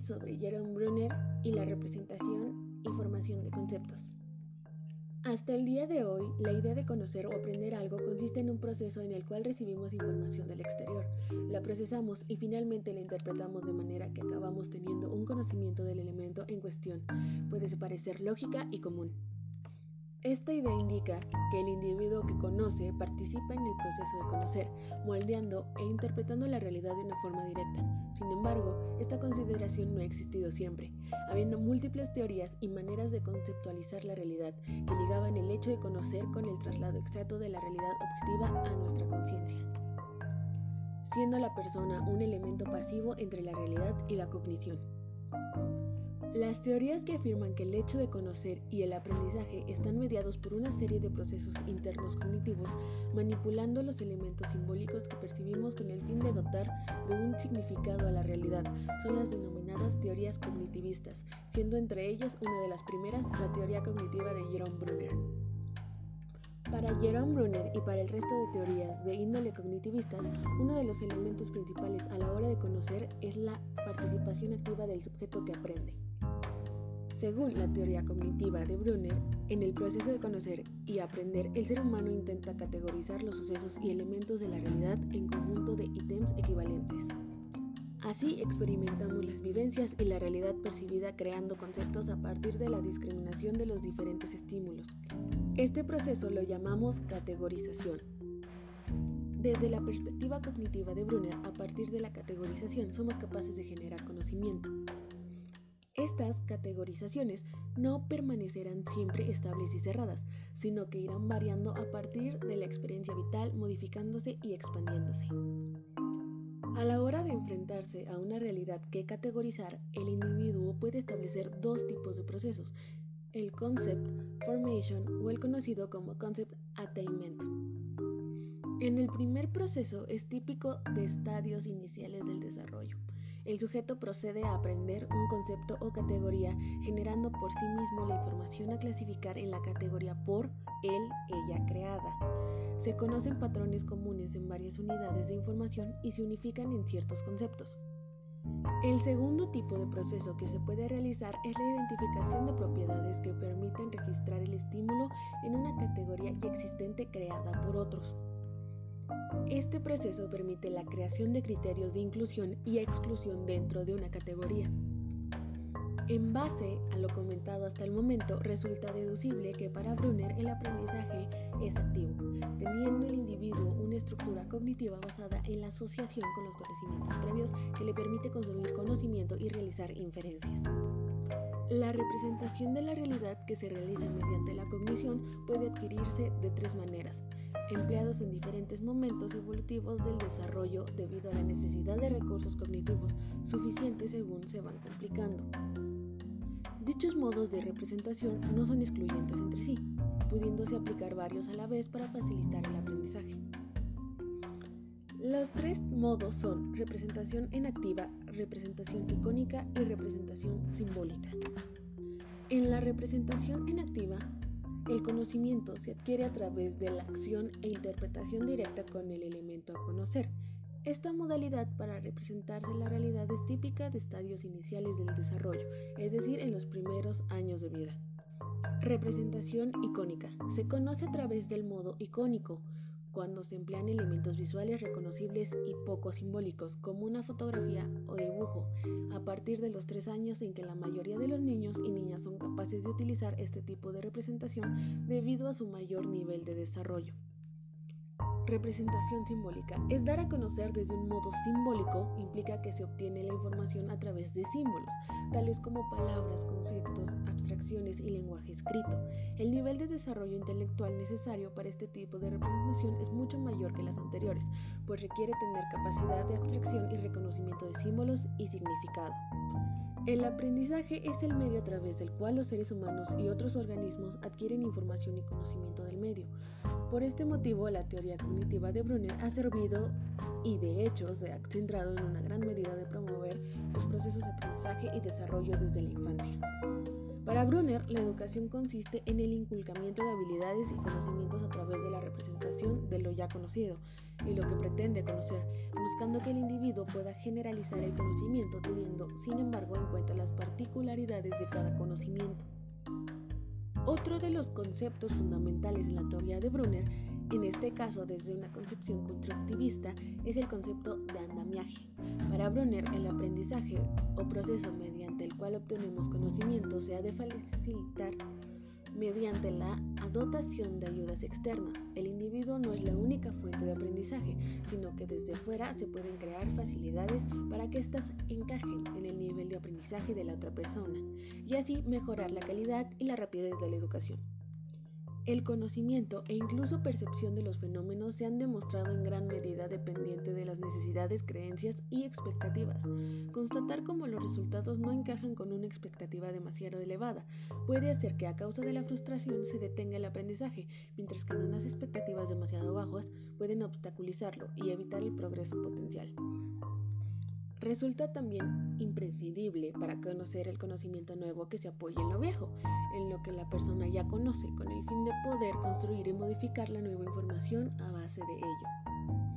sobre Jerome Brunner y la representación y formación de conceptos. Hasta el día de hoy, la idea de conocer o aprender algo consiste en un proceso en el cual recibimos información del exterior, la procesamos y finalmente la interpretamos de manera que acabamos teniendo un conocimiento del elemento en cuestión. Puede parecer lógica y común. Esta idea indica que el individuo que conoce participa en el proceso de conocer, moldeando e interpretando la realidad de una forma directa. Sin embargo, esta consideración no ha existido siempre, habiendo múltiples teorías y maneras de conceptualizar la realidad que ligaban el hecho de conocer con el traslado exacto de la realidad objetiva a nuestra conciencia, siendo la persona un elemento pasivo entre la realidad y la cognición. Las teorías que afirman que el hecho de conocer y el aprendizaje están mediados por una serie de procesos internos cognitivos, manipulando los elementos simbólicos que percibimos con el fin de dotar de un significado a la realidad, son las denominadas teorías cognitivistas, siendo entre ellas una de las primeras la teoría cognitiva de Jerome Brunner. Para Jerome Brunner y para el resto de teorías de índole cognitivistas, uno de los elementos principales a la hora de conocer es la participación activa del sujeto que aprende. Según la teoría cognitiva de Brunner, en el proceso de conocer y aprender, el ser humano intenta categorizar los sucesos y elementos de la realidad en conjunto de ítems equivalentes. Así experimentamos las vivencias y la realidad percibida creando conceptos a partir de la discriminación de los diferentes estímulos. Este proceso lo llamamos categorización. Desde la perspectiva cognitiva de Brunner, a partir de la categorización somos capaces de generar conocimiento. Estas categorizaciones no permanecerán siempre estables y cerradas, sino que irán variando a partir de la experiencia vital, modificándose y expandiéndose. A la hora de enfrentarse a una realidad que categorizar, el individuo puede establecer dos tipos de procesos, el concept formation o el conocido como concept attainment. En el primer proceso es típico de estadios iniciales del desarrollo. El sujeto procede a aprender un concepto o categoría generando por sí mismo la información a clasificar en la categoría por él, ella creada. Se conocen patrones comunes en varias unidades de información y se unifican en ciertos conceptos. El segundo tipo de proceso que se puede realizar es la identificación de propiedades que permiten registrar el estímulo en una categoría ya existente creada por otros. Este proceso permite la creación de criterios de inclusión y exclusión dentro de una categoría. En base a lo comentado hasta el momento, resulta deducible que para Brunner el aprendizaje es activo, teniendo el individuo una estructura cognitiva basada en la asociación con los conocimientos previos que le permite construir conocimiento y realizar inferencias. La representación de la realidad que se realiza mediante la cognición puede adquirirse de tres maneras empleados en diferentes momentos evolutivos del desarrollo debido a la necesidad de recursos cognitivos suficientes según se van complicando. Dichos modos de representación no son excluyentes entre sí, pudiéndose aplicar varios a la vez para facilitar el aprendizaje. Los tres modos son representación en activa, representación icónica y representación simbólica. En la representación en activa el conocimiento se adquiere a través de la acción e interpretación directa con el elemento a conocer. Esta modalidad para representarse la realidad es típica de estadios iniciales del desarrollo, es decir, en los primeros años de vida. Representación icónica. Se conoce a través del modo icónico, cuando se emplean elementos visuales reconocibles y poco simbólicos, como una fotografía o dibujo, a partir de los tres años en que la mayoría de los niños y niñas son capaces de utilizar este tipo de representación debido a su mayor nivel de desarrollo. Representación simbólica. Es dar a conocer desde un modo simbólico, implica que se obtiene la información a través de símbolos, tales como palabras, conceptos, abstracciones y lenguaje escrito. El nivel de desarrollo intelectual necesario para este tipo de representación es mucho mayor que las anteriores, pues requiere tener capacidad de abstracción y reconocimiento de símbolos y significado. El aprendizaje es el medio a través del cual los seres humanos y otros organismos adquieren información y conocimiento del medio. Por este motivo, la teoría cognitiva de Brunner ha servido y de hecho se ha centrado en una gran medida de promover los procesos de aprendizaje y desarrollo desde la infancia. Para Brunner, la educación consiste en el inculcamiento de habilidades y conocimientos a través de la representación de lo ya conocido y lo que pretende conocer, buscando que el individuo pueda generalizar el conocimiento teniendo, sin embargo, en cuenta las particularidades de cada conocimiento. Otro de los conceptos fundamentales en la teoría de Brunner, en este caso desde una concepción constructivista, es el concepto de andamiaje. Para Brunner, el aprendizaje o proceso mediante el cual obtenemos conocimiento se ha de facilitar mediante la dotación de ayudas externas. El individuo no es la única fuente de aprendizaje, sino que desde fuera se pueden crear facilidades para que éstas encajen en el nivel de aprendizaje de la otra persona y así mejorar la calidad y la rapidez de la educación. El conocimiento e incluso percepción de los fenómenos se han demostrado en gran medida dependiente de las creencias y expectativas. Constatar cómo los resultados no encajan con una expectativa demasiado elevada puede hacer que a causa de la frustración se detenga el aprendizaje, mientras que en unas expectativas demasiado bajas pueden obstaculizarlo y evitar el progreso potencial. Resulta también imprescindible para conocer el conocimiento nuevo que se apoye en lo viejo, en lo que la persona ya conoce, con el fin de poder construir y modificar la nueva información a base de ello.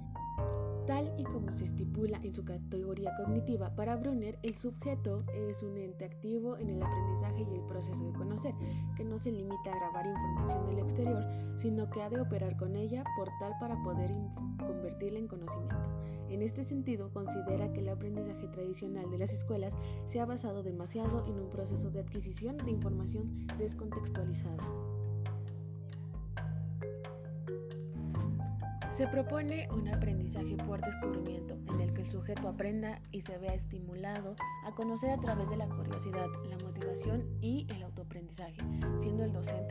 Tal y como se estipula en su categoría cognitiva, para Brunner el sujeto es un ente activo en el aprendizaje y el proceso de conocer, que no se limita a grabar información del exterior, sino que ha de operar con ella por tal para poder convertirla en conocimiento. En este sentido, considera que el aprendizaje tradicional de las escuelas se ha basado demasiado en un proceso de adquisición de información descontextualizada. Se propone un aprendizaje por descubrimiento, en el que el sujeto aprenda y se vea estimulado a conocer a través de la curiosidad, la motivación y el autoaprendizaje, siendo el docente